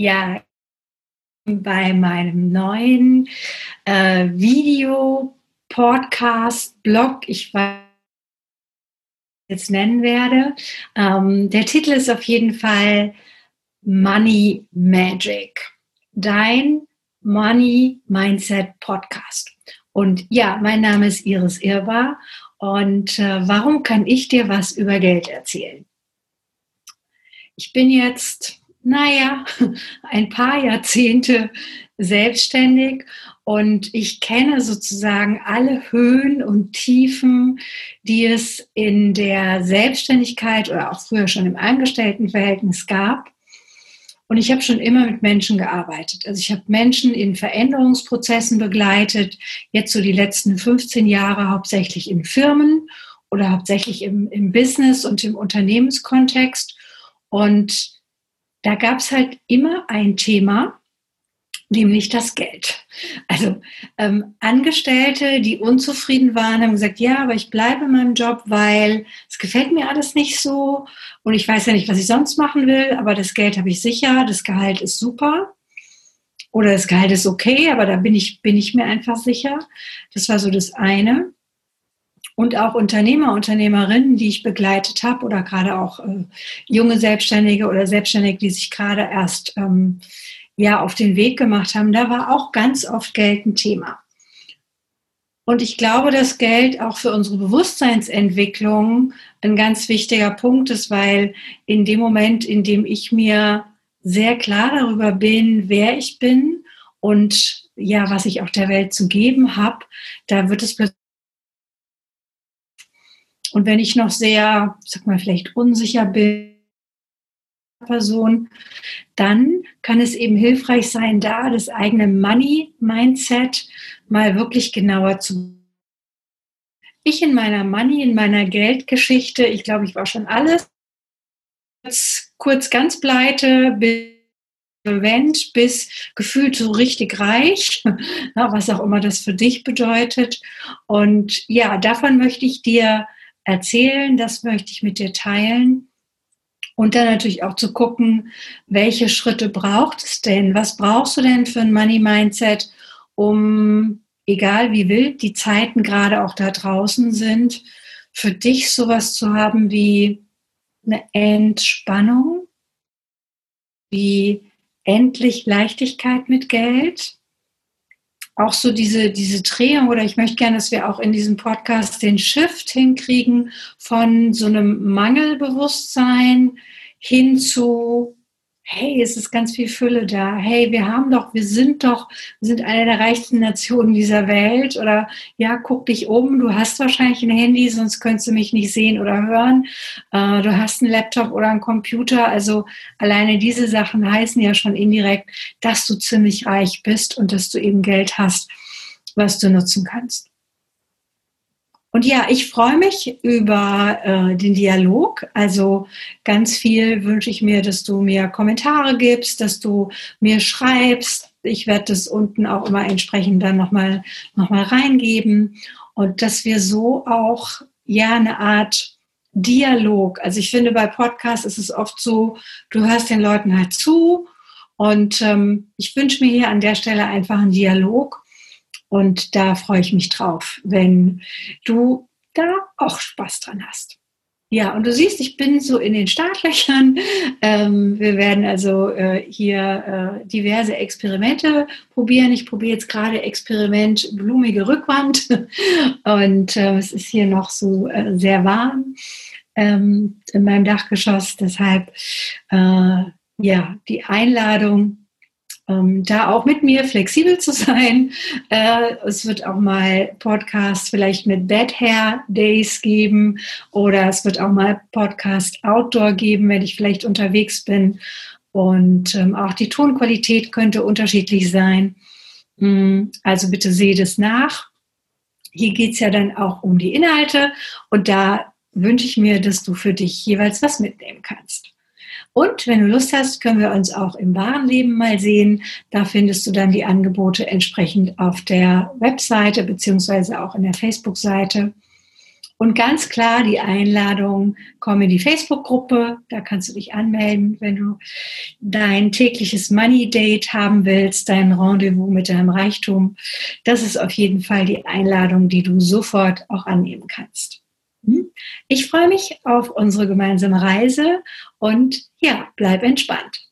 Ja, bei meinem neuen äh, Video, Podcast, Blog, ich weiß jetzt nennen werde. Ähm, der Titel ist auf jeden Fall Money Magic. Dein Money Mindset Podcast. Und ja, mein Name ist Iris Irbar. Und äh, warum kann ich dir was über Geld erzählen? Ich bin jetzt, naja, ein paar Jahrzehnte selbstständig und ich kenne sozusagen alle Höhen und Tiefen, die es in der Selbstständigkeit oder auch früher schon im Angestelltenverhältnis gab. Und ich habe schon immer mit Menschen gearbeitet. Also ich habe Menschen in Veränderungsprozessen begleitet, jetzt so die letzten 15 Jahre hauptsächlich in Firmen oder hauptsächlich im, im Business und im Unternehmenskontext. Und da gab es halt immer ein Thema, nämlich das Geld. Also ähm, Angestellte, die unzufrieden waren, haben gesagt, ja, aber ich bleibe in meinem Job, weil es gefällt mir alles nicht so und ich weiß ja nicht, was ich sonst machen will, aber das Geld habe ich sicher, das Gehalt ist super oder das Gehalt ist okay, aber da bin ich, bin ich mir einfach sicher. Das war so das eine. Und auch Unternehmer, Unternehmerinnen, die ich begleitet habe oder gerade auch äh, junge Selbstständige oder Selbstständige, die sich gerade erst ähm, ja auf den Weg gemacht haben, da war auch ganz oft Geld ein Thema. Und ich glaube, dass Geld auch für unsere Bewusstseinsentwicklung ein ganz wichtiger Punkt ist, weil in dem Moment, in dem ich mir sehr klar darüber bin, wer ich bin und ja, was ich auch der Welt zu geben habe, da wird es plötzlich und wenn ich noch sehr, sag mal, vielleicht unsicher bin, Person, dann kann es eben hilfreich sein, da das eigene Money-Mindset mal wirklich genauer zu. Ich in meiner Money, in meiner Geldgeschichte, ich glaube, ich war schon alles. Kurz, kurz ganz pleite, bis Event bis gefühlt so richtig reich, was auch immer das für dich bedeutet. Und ja, davon möchte ich dir erzählen, das möchte ich mit dir teilen. Und dann natürlich auch zu gucken, welche Schritte braucht es denn? Was brauchst du denn für ein Money Mindset, um, egal wie wild die Zeiten gerade auch da draußen sind, für dich sowas zu haben wie eine Entspannung, wie endlich Leichtigkeit mit Geld, auch so diese, diese Drehung oder ich möchte gerne, dass wir auch in diesem Podcast den Shift hinkriegen von so einem Mangelbewusstsein hin zu, hey, es ist ganz viel Fülle da. Hey, wir haben doch, wir sind doch, wir sind eine der reichsten Nationen dieser Welt. Oder ja, guck dich um, du hast wahrscheinlich ein Handy, sonst könntest du mich nicht sehen oder hören. Äh, du hast einen Laptop oder einen Computer. Also alleine diese Sachen heißen ja schon indirekt, dass du ziemlich reich bist und dass du eben Geld hast, was du nutzen kannst. Und ja, ich freue mich über äh, den Dialog. Also ganz viel wünsche ich mir, dass du mir Kommentare gibst, dass du mir schreibst. Ich werde das unten auch immer entsprechend dann nochmal noch mal reingeben. Und dass wir so auch ja eine Art Dialog. Also ich finde, bei Podcasts ist es oft so, du hörst den Leuten halt zu. Und ähm, ich wünsche mir hier an der Stelle einfach einen Dialog und da freue ich mich drauf, wenn du da auch Spaß dran hast. Ja, und du siehst, ich bin so in den Startlöchern. Ähm, wir werden also äh, hier äh, diverse Experimente probieren. Ich probiere jetzt gerade Experiment blumige Rückwand und äh, es ist hier noch so äh, sehr warm ähm, in meinem Dachgeschoss. Deshalb äh, ja die Einladung ähm, da auch mit mir flexibel zu sein. Äh, es wird auch mal Podcasts vielleicht mit Bad Hair Days geben oder es wird auch mal Podcast Outdoor geben, wenn ich vielleicht unterwegs bin. Und ähm, auch die Tonqualität könnte unterschiedlich sein. Mm, also bitte seht es nach. Hier geht es ja dann auch um die Inhalte und da wünsche ich mir, dass du für dich jeweils was mitnehmen kannst. Und wenn du Lust hast, können wir uns auch im wahren Leben mal sehen. Da findest du dann die Angebote entsprechend auf der Webseite beziehungsweise auch in der Facebook-Seite. Und ganz klar die Einladung, komm in die Facebook-Gruppe, da kannst du dich anmelden, wenn du dein tägliches Money Date haben willst, dein Rendezvous mit deinem Reichtum. Das ist auf jeden Fall die Einladung, die du sofort auch annehmen kannst. Ich freue mich auf unsere gemeinsame Reise und ja, bleib entspannt.